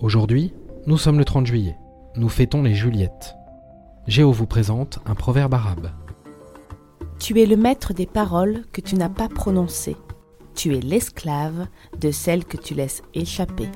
Aujourd'hui, nous sommes le 30 juillet. Nous fêtons les Juliettes. Géo vous présente un proverbe arabe. Tu es le maître des paroles que tu n'as pas prononcées. Tu es l'esclave de celles que tu laisses échapper.